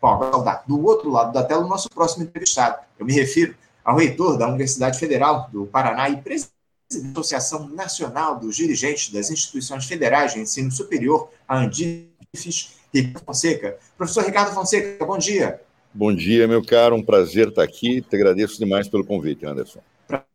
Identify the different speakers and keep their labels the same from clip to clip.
Speaker 1: Bom, saudar do outro lado da tela o nosso próximo entrevistado. Eu me refiro ao reitor da Universidade Federal do Paraná e presidente da Associação Nacional dos Dirigentes das Instituições Federais de Ensino Superior, a Andifes, Ricardo Fonseca. Professor Ricardo Fonseca, bom dia.
Speaker 2: Bom dia, meu caro. Um prazer estar aqui. Te agradeço demais pelo convite, Anderson.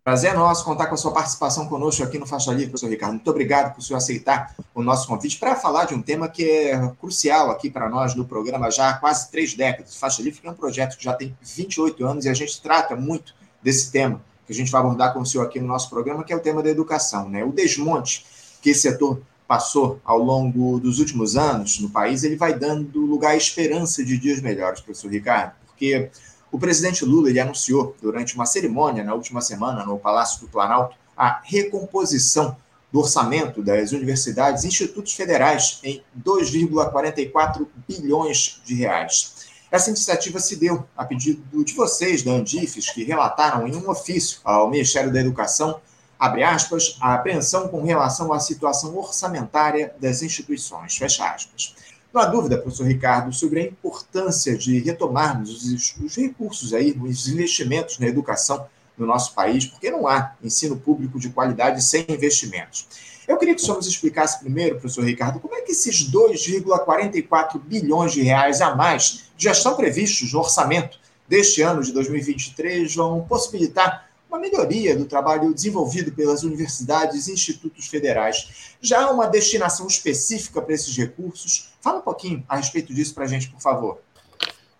Speaker 1: Prazer é nosso contar com a sua participação conosco aqui no Faixa Livre, professor Ricardo. Muito obrigado por o senhor aceitar o nosso convite para falar de um tema que é crucial aqui para nós no programa já há quase três décadas. Faixa Livre é um projeto que já tem 28 anos e a gente trata muito desse tema que a gente vai abordar com o senhor aqui no nosso programa, que é o tema da educação. Né? O desmonte que esse setor passou ao longo dos últimos anos no país, ele vai dando lugar à esperança de dias melhores, professor Ricardo, porque o presidente Lula ele anunciou durante uma cerimônia na última semana no Palácio do Planalto a recomposição do orçamento das universidades e institutos federais em 2,44 bilhões de reais. Essa iniciativa se deu a pedido de vocês, da Andifes, que relataram em um ofício ao Ministério da Educação, abre aspas, a apreensão com relação à situação orçamentária das instituições, fecha aspas. Não há dúvida, professor Ricardo, sobre a importância de retomarmos os, os recursos aí, os investimentos na educação no nosso país, porque não há ensino público de qualidade sem investimentos. Eu queria que o senhor nos explicasse primeiro, professor Ricardo, como é que esses 2,44 bilhões de reais a mais já estão previstos no orçamento deste ano de 2023 vão possibilitar uma melhoria do trabalho desenvolvido pelas universidades e institutos federais. Já há uma destinação específica para esses recursos? Fala um pouquinho a respeito disso para a gente, por favor.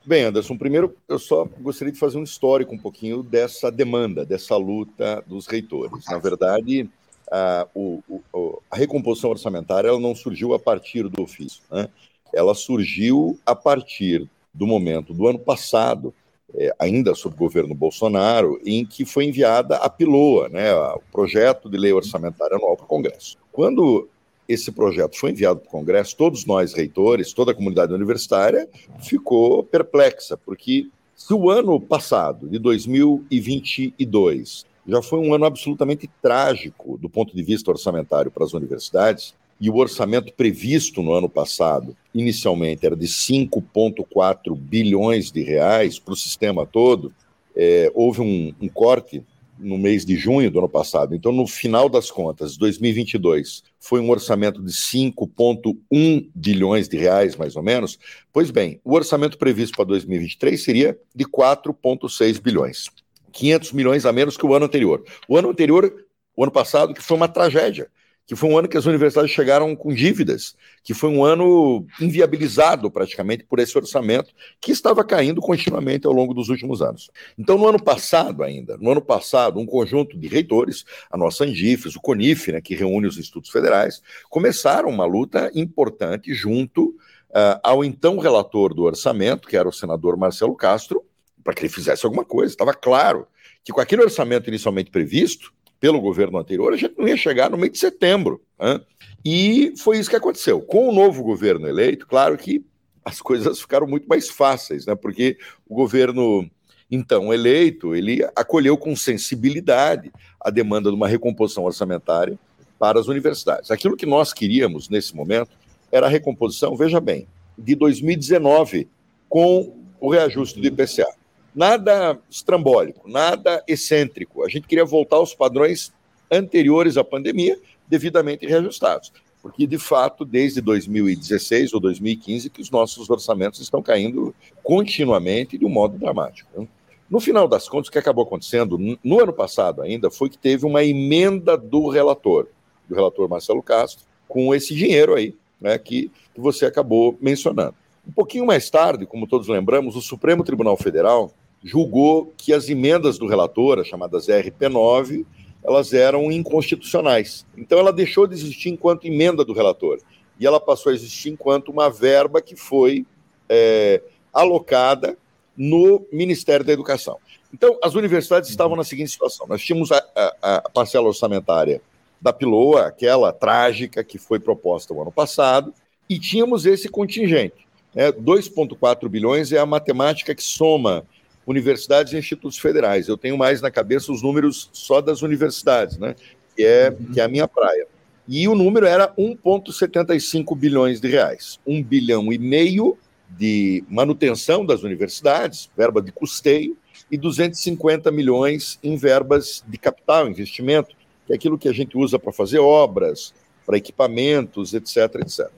Speaker 2: Bem, Anderson, primeiro eu só gostaria de fazer um histórico um pouquinho dessa demanda, dessa luta dos reitores. Na verdade, a, o, o, a recomposição orçamentária ela não surgiu a partir do ofício, né? ela surgiu a partir do momento do ano passado, é, ainda sob o governo Bolsonaro, em que foi enviada a PILOA, né, o projeto de lei orçamentária anual para o Congresso. Quando esse projeto foi enviado para o Congresso, todos nós, reitores, toda a comunidade universitária, ficou perplexa, porque se o ano passado, de 2022, já foi um ano absolutamente trágico do ponto de vista orçamentário para as universidades, e o orçamento previsto no ano passado, inicialmente, era de 5,4 bilhões de reais para o sistema todo, é, houve um, um corte no mês de junho do ano passado. Então, no final das contas, 2022 foi um orçamento de 5,1 bilhões de reais, mais ou menos. Pois bem, o orçamento previsto para 2023 seria de 4,6 bilhões. 500 milhões a menos que o ano anterior. O ano anterior, o ano passado, que foi uma tragédia que foi um ano que as universidades chegaram com dívidas, que foi um ano inviabilizado praticamente por esse orçamento que estava caindo continuamente ao longo dos últimos anos. Então, no ano passado ainda, no ano passado, um conjunto de reitores, a nossa Andifes, o CONIF, né, que reúne os institutos federais, começaram uma luta importante junto uh, ao então relator do orçamento, que era o senador Marcelo Castro, para que ele fizesse alguma coisa. Estava claro que com aquele orçamento inicialmente previsto, pelo governo anterior, a gente não ia chegar no mês de setembro. Né? E foi isso que aconteceu. Com o novo governo eleito, claro que as coisas ficaram muito mais fáceis, né? porque o governo então eleito, ele acolheu com sensibilidade a demanda de uma recomposição orçamentária para as universidades. Aquilo que nós queríamos nesse momento era a recomposição, veja bem, de 2019 com o reajuste do IPCA nada estrambólico, nada excêntrico. A gente queria voltar aos padrões anteriores à pandemia, devidamente reajustados. Porque, de fato, desde 2016 ou 2015 que os nossos orçamentos estão caindo continuamente de um modo dramático. No final das contas, o que acabou acontecendo no ano passado ainda foi que teve uma emenda do relator, do relator Marcelo Castro, com esse dinheiro aí, né, que, que você acabou mencionando. Um pouquinho mais tarde, como todos lembramos, o Supremo Tribunal Federal julgou que as emendas do relator, as chamadas RP9, elas eram inconstitucionais. Então ela deixou de existir enquanto emenda do relator e ela passou a existir enquanto uma verba que foi é, alocada no Ministério da Educação. Então, as universidades estavam na seguinte situação: nós tínhamos a, a, a parcela orçamentária da PILOA, aquela trágica que foi proposta o ano passado, e tínhamos esse contingente. Né? 2,4 bilhões é a matemática que soma universidades e institutos federais. Eu tenho mais na cabeça os números só das universidades, né? que, é, que é a minha praia. E o número era 1,75 bilhões de reais. 1 bilhão e meio de manutenção das universidades, verba de custeio, e 250 milhões em verbas de capital, investimento, que é aquilo que a gente usa para fazer obras, para equipamentos, etc, etc.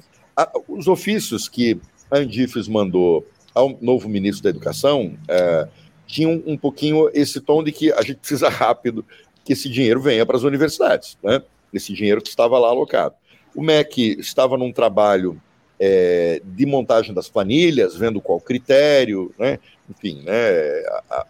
Speaker 2: Os ofícios que a Andifes mandou ao novo ministro da Educação é, tinham um pouquinho esse tom de que a gente precisa rápido que esse dinheiro venha para as universidades, né? esse dinheiro que estava lá alocado. O MEC estava num trabalho é, de montagem das planilhas, vendo qual critério, né? enfim, né?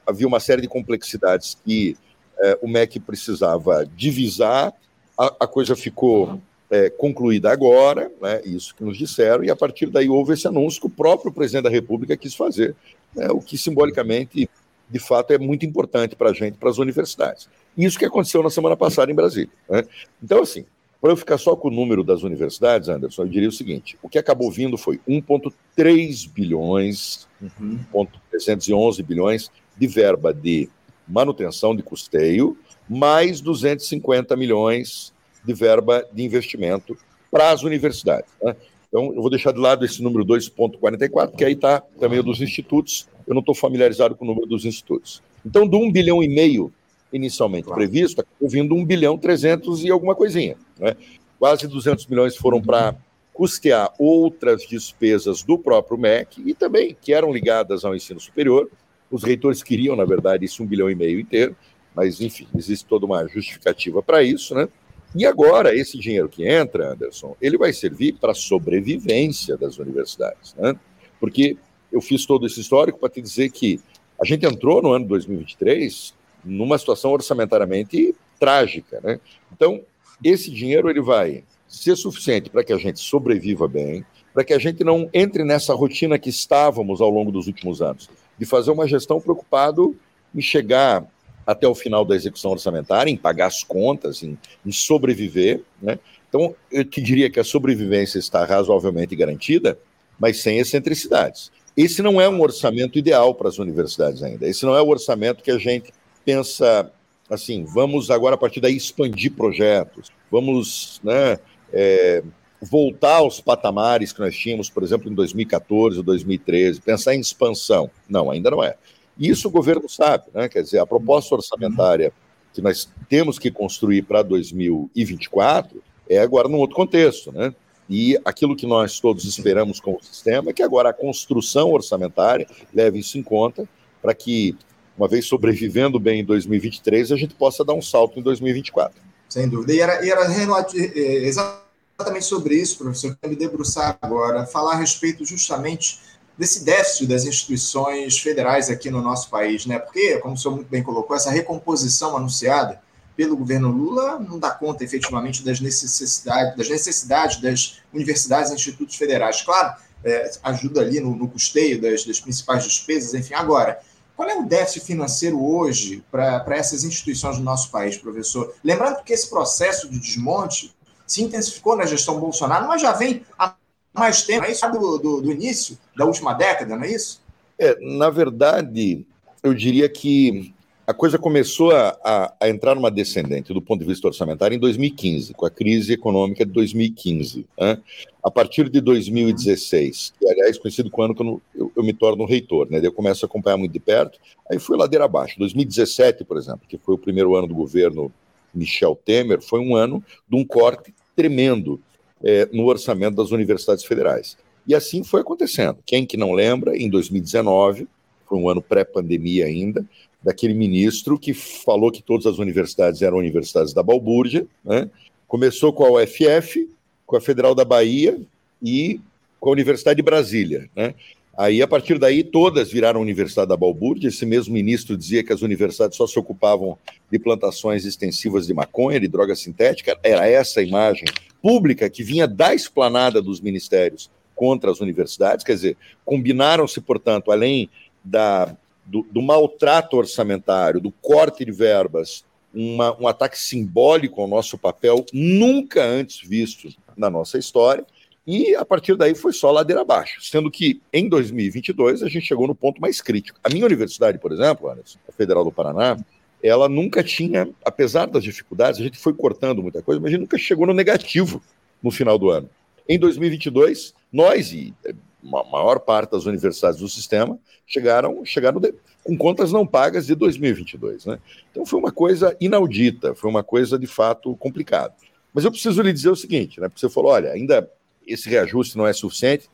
Speaker 2: havia uma série de complexidades que é, o MEC precisava divisar, a, a coisa ficou é, concluída agora, né, isso que nos disseram, e a partir daí houve esse anúncio que o próprio presidente da República quis fazer, né, o que simbolicamente, de fato, é muito importante para a gente, para as universidades. Isso que aconteceu na semana passada em Brasília. Né? Então, assim, para eu ficar só com o número das universidades, Anderson, eu diria o seguinte: o que acabou vindo foi 1,3 bilhões, uhum. 1,311 bilhões de verba de manutenção de custeio, mais 250 milhões de verba de investimento para as universidades. Né? Então, eu vou deixar de lado esse número 2,44, que aí está também o dos institutos. Eu não estou familiarizado com o número dos institutos. Então, do 1 bilhão e meio inicialmente claro. previsto, acabou vindo 1 bilhão 300 e alguma coisinha. Né? Quase 200 milhões foram para custear outras despesas do próprio MEC e também que eram ligadas ao ensino superior. Os reitores queriam, na verdade, isso um bilhão e meio inteiro, mas, enfim, existe toda uma justificativa para isso, né? E agora, esse dinheiro que entra, Anderson, ele vai servir para a sobrevivência das universidades, né? Porque eu fiz todo esse histórico para te dizer que a gente entrou no ano 2023 numa situação orçamentariamente trágica, né? Então, esse dinheiro ele vai ser suficiente para que a gente sobreviva bem, para que a gente não entre nessa rotina que estávamos ao longo dos últimos anos, de fazer uma gestão preocupado em chegar até o final da execução orçamentária, em pagar as contas, em, em sobreviver. Né? Então, eu te diria que a sobrevivência está razoavelmente garantida, mas sem excentricidades. Esse não é um orçamento ideal para as universidades ainda. Esse não é o orçamento que a gente pensa assim, vamos agora a partir daí expandir projetos, vamos né, é, voltar aos patamares que nós tínhamos, por exemplo, em 2014 ou 2013, pensar em expansão. Não, ainda não é. Isso o governo sabe, né? Quer dizer, a proposta orçamentária que nós temos que construir para 2024 é agora num outro contexto, né? E aquilo que nós todos esperamos com o sistema é que agora a construção orçamentária leve isso em conta para que, uma vez sobrevivendo bem em 2023, a gente possa dar um salto em 2024.
Speaker 1: Sem dúvida. E era, e era exatamente sobre isso, professor, que me debruçar agora, falar a respeito justamente desse déficit das instituições federais aqui no nosso país, né? Porque, como o senhor muito bem colocou, essa recomposição anunciada pelo governo Lula não dá conta efetivamente das necessidades, das necessidades das universidades e institutos federais. Claro, é, ajuda ali no, no custeio das, das, principais despesas, enfim. Agora, qual é o déficit financeiro hoje para essas instituições do nosso país, professor? Lembrando que esse processo de desmonte se intensificou na gestão Bolsonaro, mas já vem há mais tempo, é isso do, do, do início da última década, não é isso?
Speaker 2: É, na verdade, eu diria que a coisa começou a, a, a, entrar numa descendente do ponto de vista orçamentário em 2015, com a crise econômica de 2015. Né? A partir de 2016, que aliás conhecido como ano que eu, eu, me torno reitor, né? eu começo a acompanhar muito de perto, aí foi ladeira abaixo. 2017, por exemplo, que foi o primeiro ano do governo Michel Temer, foi um ano de um corte tremendo é, no orçamento das universidades federais. E assim foi acontecendo. Quem que não lembra, em 2019, foi um ano pré-pandemia ainda, daquele ministro que falou que todas as universidades eram universidades da Balbúrdia, né? começou com a UFF, com a Federal da Bahia e com a Universidade de Brasília. Né? Aí, a partir daí, todas viraram Universidade da Balbúrdia. Esse mesmo ministro dizia que as universidades só se ocupavam de plantações extensivas de maconha, de droga sintética. Era essa a imagem pública que vinha da esplanada dos ministérios contra as universidades. Quer dizer, combinaram-se, portanto, além da, do, do, maltrato orçamentário, do corte de verbas, uma, um ataque simbólico ao nosso papel, nunca antes visto na nossa história e a partir daí foi só ladeira abaixo, sendo que em 2022 a gente chegou no ponto mais crítico. A minha universidade, por exemplo, a Federal do Paraná, ela nunca tinha, apesar das dificuldades, a gente foi cortando muita coisa, mas a gente nunca chegou no negativo no final do ano. Em 2022, nós e a maior parte das universidades do sistema chegaram, chegaram com contas não pagas de 2022. Né? Então foi uma coisa inaudita, foi uma coisa de fato complicada. Mas eu preciso lhe dizer o seguinte, né? Porque você falou, olha, ainda esse reajuste não é suficiente,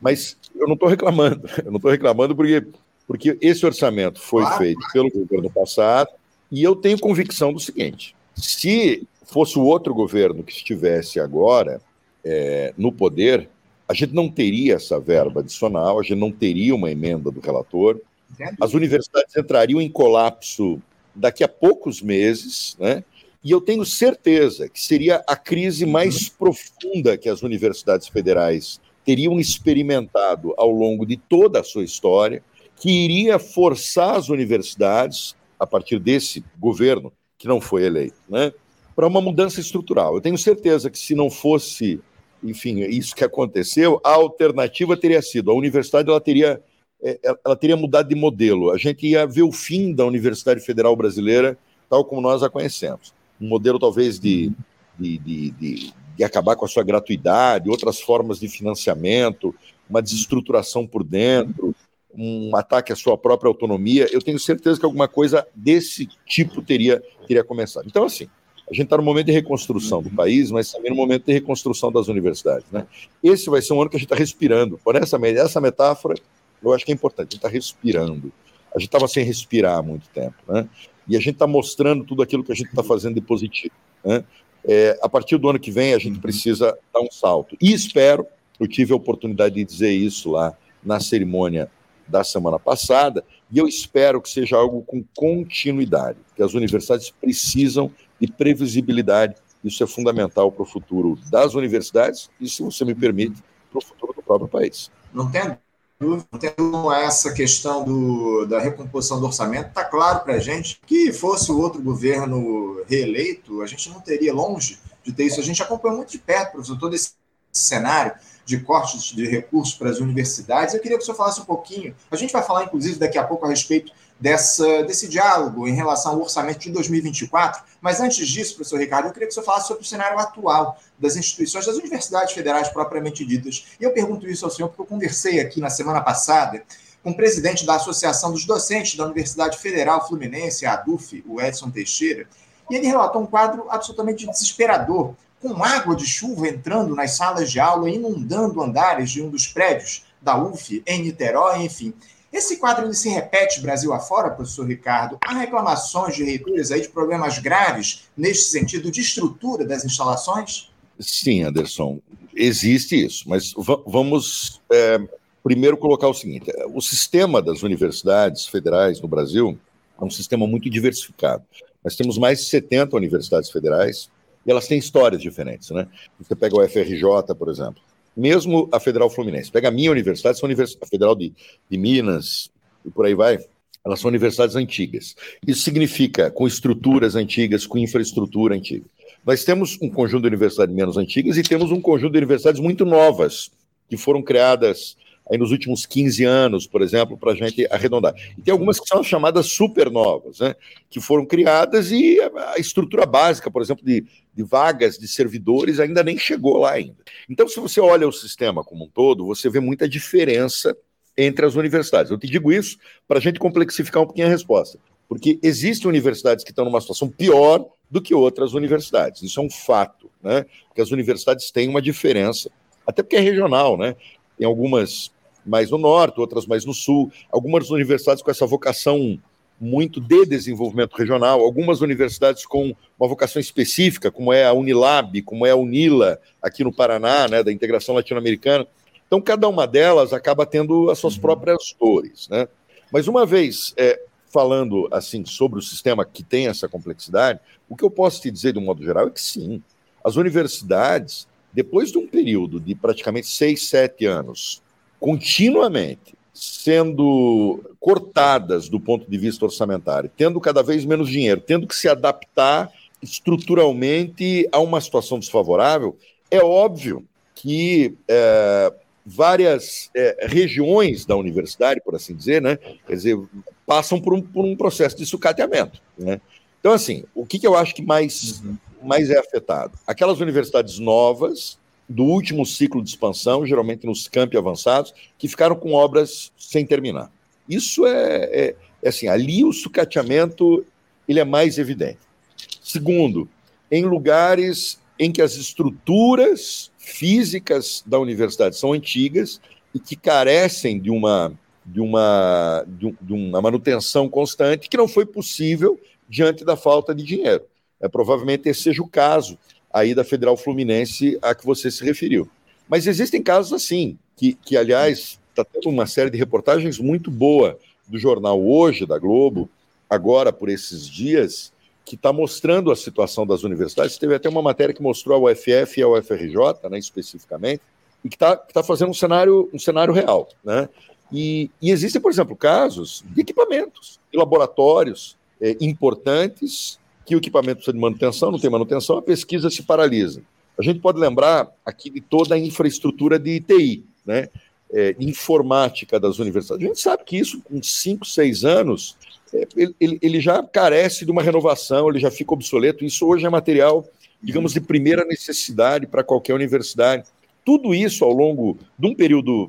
Speaker 2: mas eu não estou reclamando. Eu não estou reclamando porque, porque esse orçamento foi claro. feito pelo governo passado e eu tenho convicção do seguinte: se fosse o outro governo que estivesse agora é, no poder, a gente não teria essa verba adicional, a gente não teria uma emenda do relator, as universidades entrariam em colapso daqui a poucos meses, né? E eu tenho certeza que seria a crise mais profunda que as universidades federais teriam experimentado ao longo de toda a sua história, que iria forçar as universidades, a partir desse governo que não foi eleito, né, para uma mudança estrutural. Eu tenho certeza que se não fosse, enfim, isso que aconteceu, a alternativa teria sido a universidade ela teria é, ela teria mudado de modelo. A gente ia ver o fim da Universidade Federal Brasileira tal como nós a conhecemos um modelo talvez de, de, de, de, de acabar com a sua gratuidade, outras formas de financiamento, uma desestruturação por dentro, um ataque à sua própria autonomia, eu tenho certeza que alguma coisa desse tipo teria, teria começado. Então, assim, a gente está no momento de reconstrução do país, mas também no momento de reconstrução das universidades. Né? Esse vai ser um ano que a gente está respirando. Por essa, essa metáfora, eu acho que é importante, a gente está respirando. A gente estava sem respirar há muito tempo. Né? E a gente está mostrando tudo aquilo que a gente está fazendo de positivo. Né? É, a partir do ano que vem, a gente uhum. precisa dar um salto. E espero, eu tive a oportunidade de dizer isso lá na cerimônia da semana passada, e eu espero que seja algo com continuidade, que as universidades precisam de previsibilidade. Isso é fundamental para o futuro das universidades e, se você me permite, para o futuro do próprio país.
Speaker 1: Não tem Tendo essa questão do, da recomposição do orçamento, está claro para a gente que fosse o outro governo reeleito, a gente não teria longe de ter isso. A gente acompanha muito de perto, professor, todo esse cenário de cortes de recursos para as universidades. Eu queria que o senhor falasse um pouquinho. A gente vai falar, inclusive, daqui a pouco a respeito dessa, desse diálogo em relação ao orçamento de 2024. Mas antes disso, professor Ricardo, eu queria que o senhor falasse sobre o cenário atual das instituições, das universidades federais propriamente ditas. E eu pergunto isso ao senhor porque eu conversei aqui na semana passada com o presidente da Associação dos Docentes da Universidade Federal Fluminense, a ADUF, o Edson Teixeira, e ele relatou um quadro absolutamente desesperador, com água de chuva entrando nas salas de aula, inundando andares de um dos prédios da UF em Niterói, enfim. Esse quadro se repete Brasil afora, professor Ricardo? Há reclamações de reitores aí de problemas graves neste sentido de estrutura das instalações?
Speaker 2: Sim, Anderson, existe isso, mas vamos é, primeiro colocar o seguinte: o sistema das universidades federais no Brasil é um sistema muito diversificado. Nós temos mais de 70 universidades federais e elas têm histórias diferentes, né? Você pega o FRJ, por exemplo, mesmo a Federal Fluminense. Pega a minha universidade, são a Federal de, de Minas e por aí vai. Elas são universidades antigas. Isso significa com estruturas antigas, com infraestrutura antiga. Nós temos um conjunto de universidades menos antigas e temos um conjunto de universidades muito novas, que foram criadas aí nos últimos 15 anos, por exemplo, para a gente arredondar. E tem algumas que são chamadas supernovas, né, que foram criadas e a estrutura básica, por exemplo, de, de vagas de servidores ainda nem chegou lá ainda. Então, se você olha o sistema como um todo, você vê muita diferença entre as universidades. Eu te digo isso para a gente complexificar um pouquinho a resposta, porque existem universidades que estão numa situação pior do que outras universidades. Isso é um fato, né? Porque as universidades têm uma diferença, até porque é regional, né? Tem algumas mais no norte, outras mais no sul, algumas universidades com essa vocação muito de desenvolvimento regional, algumas universidades com uma vocação específica, como é a Unilab, como é a Unila, aqui no Paraná, né, da integração latino-americana. Então, cada uma delas acaba tendo as suas uhum. próprias dores. Né? Mas, uma vez é, falando assim sobre o sistema que tem essa complexidade, o que eu posso te dizer, de um modo geral, é que sim, as universidades, depois de um período de praticamente seis, sete anos continuamente sendo cortadas do ponto de vista orçamentário, tendo cada vez menos dinheiro, tendo que se adaptar estruturalmente a uma situação desfavorável, é óbvio que é, várias é, regiões da universidade, por assim dizer, né, quer dizer, passam por um, por um processo de sucateamento. Né? Então, assim, o que, que eu acho que mais, uhum. mais é afetado? Aquelas universidades novas do último ciclo de expansão, geralmente nos campi avançados, que ficaram com obras sem terminar. Isso é, é, é assim, ali o sucateamento ele é mais evidente. Segundo, em lugares em que as estruturas físicas da universidade são antigas e que carecem de uma, de uma, de, um, uma manutenção constante que não foi possível diante da falta de dinheiro. É, provavelmente esse seja o caso aí da Federal Fluminense a que você se referiu. Mas existem casos assim, que, que aliás, está tendo uma série de reportagens muito boa do jornal Hoje, da Globo, agora por esses dias, que está mostrando a situação das universidades. Teve até uma matéria que mostrou a UFF e a UFRJ, né, especificamente, e que está tá fazendo um cenário, um cenário real. Né? E, e existem, por exemplo, casos de equipamentos, de laboratórios é, importantes, que o equipamento precisa de manutenção, não tem manutenção, a pesquisa se paralisa. A gente pode lembrar aqui de toda a infraestrutura de TI, né? É, informática das universidades. A gente sabe que isso, com 5, 6 anos, é, ele, ele, já carece de uma renovação, ele já fica obsoleto. Isso hoje é material, digamos, de primeira necessidade para qualquer universidade. Tudo isso, ao longo de um período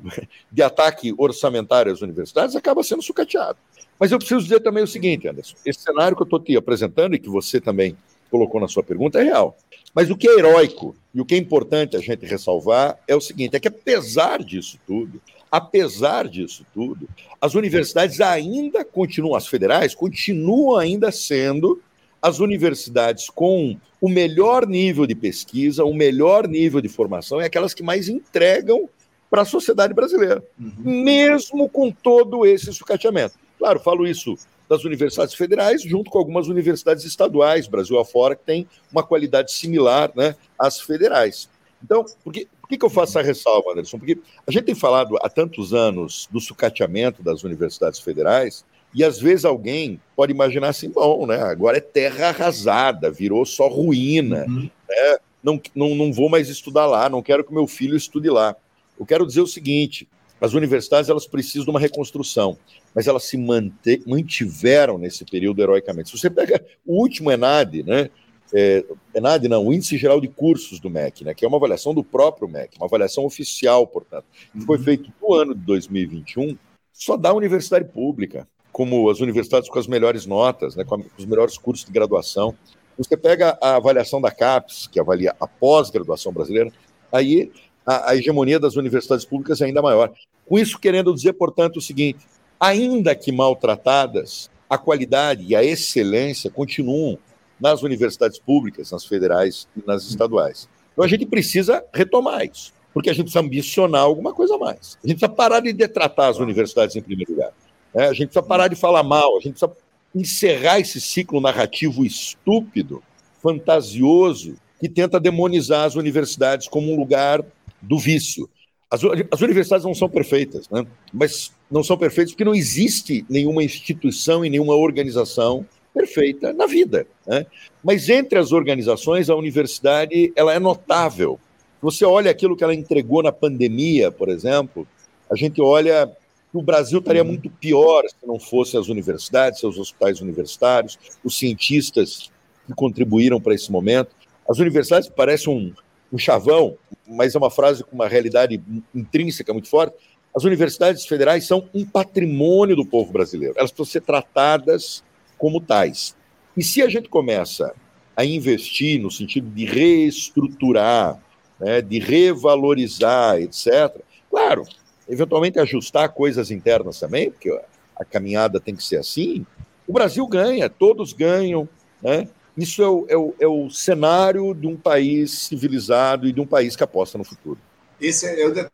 Speaker 2: de ataque orçamentário às universidades, acaba sendo sucateado. Mas eu preciso dizer também o seguinte, Anderson: esse cenário que eu estou te apresentando e que você também colocou na sua pergunta é real. Mas o que é heróico e o que é importante a gente ressalvar é o seguinte: é que apesar disso tudo, apesar disso tudo, as universidades ainda continuam, as federais continuam ainda sendo as universidades com o melhor nível de pesquisa, o melhor nível de formação, e aquelas que mais entregam para a sociedade brasileira, uhum. mesmo com todo esse sucateamento. Claro, falo isso das universidades federais, junto com algumas universidades estaduais, Brasil afora, que tem uma qualidade similar né, às federais. Então, por que, por que eu faço essa ressalva, Anderson? Porque a gente tem falado há tantos anos do sucateamento das universidades federais, e às vezes alguém pode imaginar assim, bom, né, agora é terra arrasada, virou só ruína, uhum. né, não, não, não vou mais estudar lá, não quero que meu filho estude lá. Eu quero dizer o seguinte, as universidades elas precisam de uma reconstrução, mas elas se mante, mantiveram nesse período heroicamente. Se você pega o último ENAD, né, é, ENAD não, o Índice Geral de Cursos do MEC, né, que é uma avaliação do próprio MEC, uma avaliação oficial, portanto, que foi uhum. feito no ano de 2021, só dá a universidade pública, como as universidades com as melhores notas, né, com os melhores cursos de graduação. Você pega a avaliação da CAPES, que avalia a pós-graduação brasileira, aí a, a hegemonia das universidades públicas é ainda maior. Com isso, querendo dizer, portanto, o seguinte: ainda que maltratadas, a qualidade e a excelência continuam nas universidades públicas, nas federais e nas estaduais. Então a gente precisa retomar isso, porque a gente precisa ambicionar alguma coisa a mais. A gente precisa parar de detratar as universidades em primeiro lugar. Né? A gente precisa parar de falar mal, a gente precisa encerrar esse ciclo narrativo estúpido, fantasioso, que tenta demonizar as universidades como um lugar do vício. As, as universidades não são perfeitas, né? mas não são perfeitas porque não existe nenhuma instituição e nenhuma organização perfeita na vida. Né? Mas entre as organizações, a universidade ela é notável. Você olha aquilo que ela entregou na pandemia, por exemplo, a gente olha que o Brasil estaria uhum. muito pior se não fossem as universidades, seus hospitais universitários, os cientistas que contribuíram para esse momento. As universidades parecem um, um chavão, mas é uma frase com uma realidade intrínseca muito forte. As universidades federais são um patrimônio do povo brasileiro. Elas precisam ser tratadas como tais. E se a gente começa a investir no sentido de reestruturar, né, de revalorizar, etc., claro, eventualmente ajustar coisas internas também, porque a caminhada tem que ser assim, o Brasil ganha, todos ganham, né? Isso é o, é, o, é o, cenário de um país civilizado e de um país que aposta no futuro.
Speaker 1: Esse é o detalhe,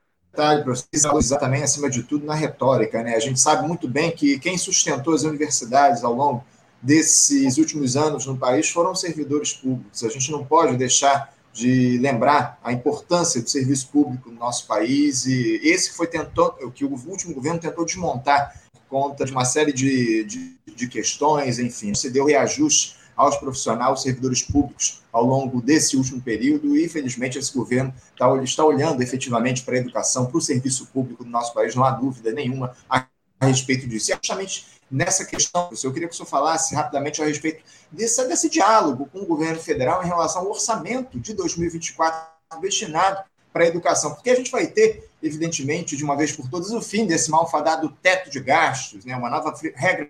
Speaker 1: professor, também, acima de tudo, na retórica. Né? A gente sabe muito bem que quem sustentou as universidades ao longo desses últimos anos no país foram servidores públicos. A gente não pode deixar de lembrar a importância do serviço público no nosso país e esse foi tentou, o que o último governo tentou desmontar por conta de uma série de, de, de questões, enfim, se deu reajuste aos profissionais, aos servidores públicos ao longo desse último período e, infelizmente, esse governo está, está olhando efetivamente para a educação, para o serviço público do nosso país, não há dúvida nenhuma a, respeito disso. E, justamente nessa questão, professor, eu queria que o senhor falasse rapidamente a respeito desse, desse diálogo com o governo federal em relação ao orçamento de 2024 destinado para a educação, porque a gente vai ter, evidentemente, de uma vez por todas, o fim desse malfadado teto de gastos, né? uma nova regra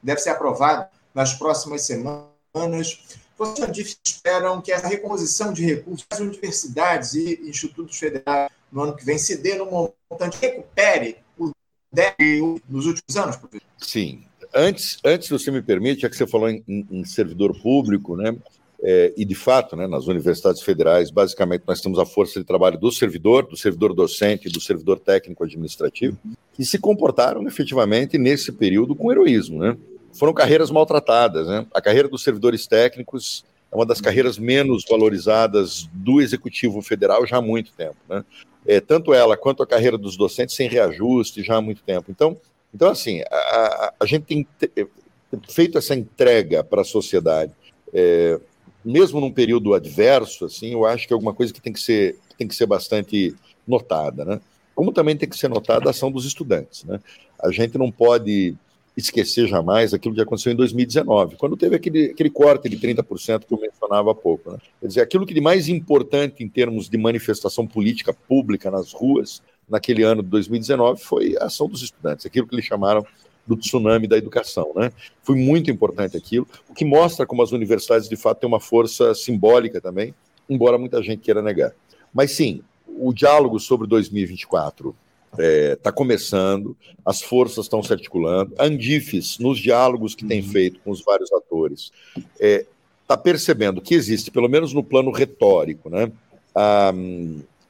Speaker 1: deve ser aprovada nas próximas semanas. Vocês esperam que essa recomposição de recursos das universidades e institutos federais no ano que vem se dê no montante recupere o déficit nos últimos anos, professor?
Speaker 2: Sim. Antes, antes, você me permite, já que você falou em, em servidor público, né? É, e de fato, né, nas universidades federais, basicamente, nós temos a força de trabalho do servidor, do servidor docente do servidor técnico administrativo, que se comportaram efetivamente nesse período com heroísmo. Né? Foram carreiras maltratadas. Né? A carreira dos servidores técnicos é uma das carreiras menos valorizadas do Executivo Federal já há muito tempo. Né? É, tanto ela quanto a carreira dos docentes sem reajuste já há muito tempo. Então, então assim, a, a, a gente tem feito essa entrega para a sociedade. É, mesmo num período adverso, assim, eu acho que é alguma coisa que tem que ser, tem que ser bastante notada, né? Como também tem que ser notada a ação dos estudantes, né? A gente não pode esquecer jamais aquilo que aconteceu em 2019, quando teve aquele, aquele corte de 30% que eu mencionava há pouco. Né? Quer dizer, aquilo que de mais importante em termos de manifestação política pública nas ruas naquele ano de 2019 foi a ação dos estudantes, aquilo que eles chamaram do tsunami da educação. Né? Foi muito importante aquilo, o que mostra como as universidades de fato têm uma força simbólica também, embora muita gente queira negar. Mas sim, o diálogo sobre 2024 está é, tá começando, as forças estão se articulando. Andifes, nos diálogos que tem uhum. feito com os vários atores, está é, tá percebendo que existe, pelo menos no plano retórico, né, a,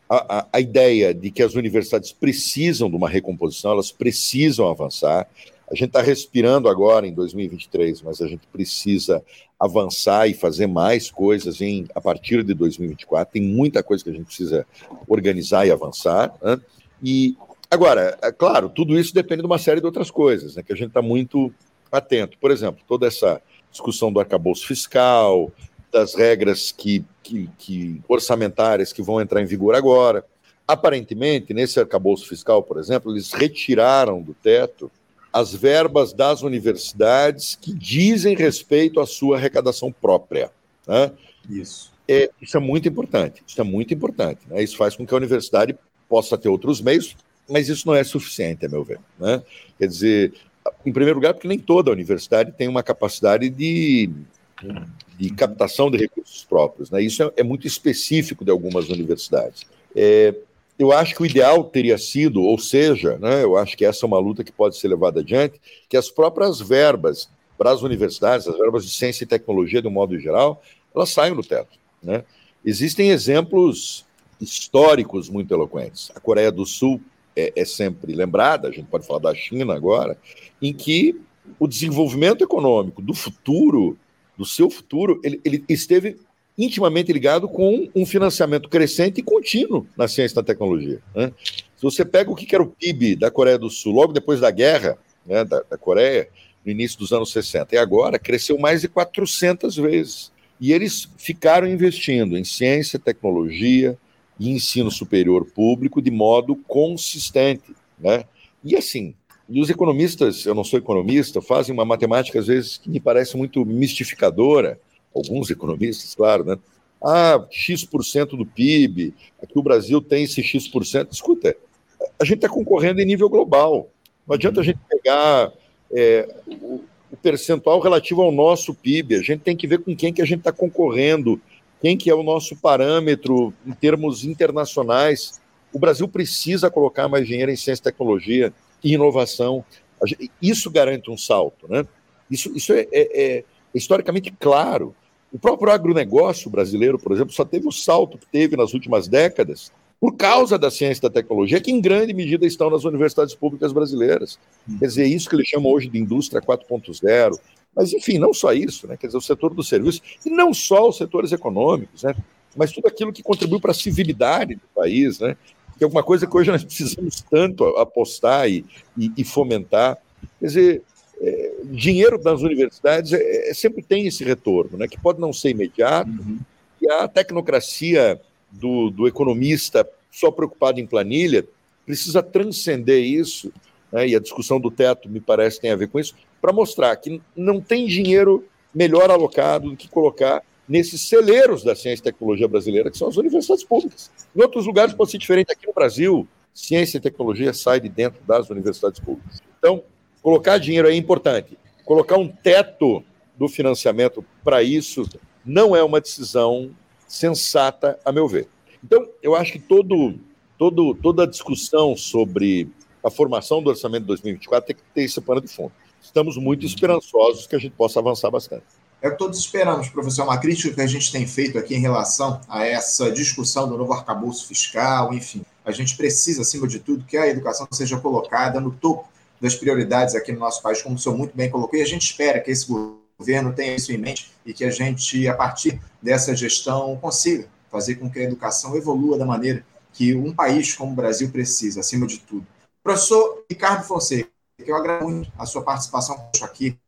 Speaker 2: a, a, ideia de que as universidades precisam de uma recomposição, elas precisam avançar. A gente está respirando agora em 2023, mas a gente precisa avançar e fazer mais coisas em, a partir de 2024. Tem muita coisa que a gente precisa organizar e avançar. Né? E agora, é claro, tudo isso depende de uma série de outras coisas, né, que a gente está muito atento. Por exemplo, toda essa discussão do arcabouço fiscal, das regras que, que, que orçamentárias que vão entrar em vigor agora. Aparentemente, nesse arcabouço fiscal, por exemplo, eles retiraram do teto as verbas das universidades que dizem respeito à sua arrecadação própria. Né?
Speaker 1: Isso.
Speaker 2: É, isso é muito importante. Isso é muito importante. Né? Isso faz com que a universidade possa ter outros meios, mas isso não é suficiente, a meu ver. Né? Quer dizer, em primeiro lugar, porque nem toda universidade tem uma capacidade de, de captação de recursos próprios. Né? Isso é, é muito específico de algumas universidades. É, eu acho que o ideal teria sido, ou seja, né, eu acho que essa é uma luta que pode ser levada adiante, que as próprias verbas para as universidades, as verbas de ciência e tecnologia, de um modo geral, elas saiam do teto. Né? Existem exemplos históricos muito eloquentes. A Coreia do Sul é, é sempre lembrada, a gente pode falar da China agora, em que o desenvolvimento econômico do futuro, do seu futuro, ele, ele esteve intimamente ligado com um financiamento crescente e contínuo na ciência e na tecnologia. Né? Se você pega o que era o PIB da Coreia do Sul logo depois da guerra né, da, da Coreia, no início dos anos 60, e agora cresceu mais de 400 vezes. E eles ficaram investindo em ciência, tecnologia e ensino superior público de modo consistente. Né? E assim, e os economistas, eu não sou economista, fazem uma matemática às vezes que me parece muito mistificadora, alguns economistas, claro, né? Ah, X% do PIB, aqui o Brasil tem esse X%. Escuta, a gente está concorrendo em nível global. Não adianta a gente pegar é, o, o, percentual relativo ao nosso PIB, a gente tem que ver com quem que a gente está concorrendo, quem que é o nosso parâmetro em termos internacionais. O Brasil precisa colocar mais dinheiro em ciência e tecnologia e inovação. Isso garante um salto, né? Isso, isso é, é, é historicamente claro. O próprio agronegócio brasileiro, por exemplo, só teve o salto que teve nas últimas décadas por causa da ciência e da tecnologia, que em grande medida estão nas universidades públicas brasileiras. Quer dizer, isso que ele chama hoje de indústria 4.0. Mas, enfim, não só isso, né? quer dizer, o setor do serviço, e não só os setores econômicos, né? mas tudo aquilo que contribui para a civilidade do país, né? que é alguma coisa que hoje nós precisamos tanto apostar e, e, e fomentar. Quer dizer, é, dinheiro das universidades é, é, sempre tem esse retorno, né, que pode não ser imediato, uhum. e a tecnocracia do, do, economista só preocupado em planilha precisa transcender isso, né, e a discussão do teto me parece tem a ver com isso, para mostrar que não tem dinheiro melhor alocado do que colocar nesses celeiros da ciência e tecnologia brasileira, que são as universidades públicas. Em outros lugares pode ser diferente. Aqui no Brasil, ciência e tecnologia sai de dentro das universidades públicas. Então, colocar dinheiro é importante. Colocar um teto do financiamento para isso não é uma decisão sensata, a meu ver. Então, eu acho que todo, todo, toda a discussão sobre a formação do orçamento de 2024 tem que ter esse pano de fundo. Estamos muito esperançosos que a gente possa avançar bastante.
Speaker 1: É o que todos esperamos, professor. Uma crítica que a gente tem feito aqui em relação a essa discussão do novo arcabouço fiscal, enfim. A gente precisa, acima de tudo, que a educação seja colocada no topo das prioridades aqui no nosso país, como o senhor muito bem colocou, e a gente espera que esse governo tenha isso em mente e que a gente, a partir dessa gestão, consiga fazer com que a educação evolua da maneira que um país como o Brasil precisa, acima de tudo. Professor Ricardo Fonseca, eu agradeço muito a sua participação aqui.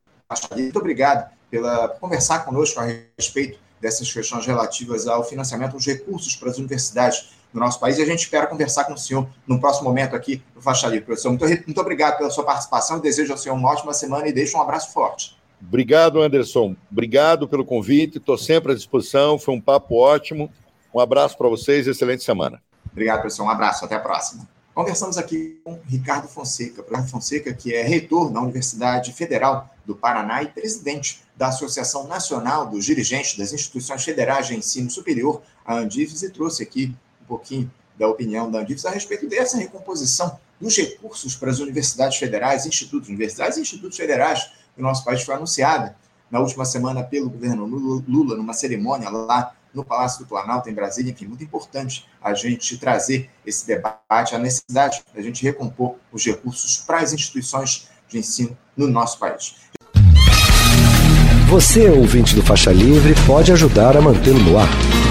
Speaker 1: Muito obrigado pela por conversar conosco a respeito dessas questões relativas ao financiamento dos recursos para as universidades do nosso país. E a gente espera conversar com o senhor no próximo momento aqui no Faixa Livre. Professor, muito, muito obrigado pela sua participação. Desejo ao senhor uma ótima semana e deixo um abraço forte.
Speaker 2: Obrigado, Anderson. Obrigado pelo convite. Estou sempre à disposição. Foi um papo ótimo. Um abraço para vocês. Excelente semana.
Speaker 1: Obrigado, professor. Um abraço. Até a próxima. Conversamos aqui com Ricardo Fonseca, Ricardo Fonseca, que é reitor da Universidade Federal do Paraná e presidente da Associação Nacional dos Dirigentes das Instituições Federais de Ensino Superior, a Andifes, e trouxe aqui um pouquinho da opinião da Andifes a respeito dessa recomposição dos recursos para as universidades federais, institutos, universidades e institutos federais do nosso país foi anunciada na última semana pelo governo Lula, numa cerimônia lá no Palácio do Planalto, em Brasília. Enfim, muito importante a gente trazer esse debate, a necessidade da gente recompor os recursos para as instituições de ensino no nosso país.
Speaker 3: Você, ouvinte do Faixa Livre, pode ajudar a mantê-lo no ar.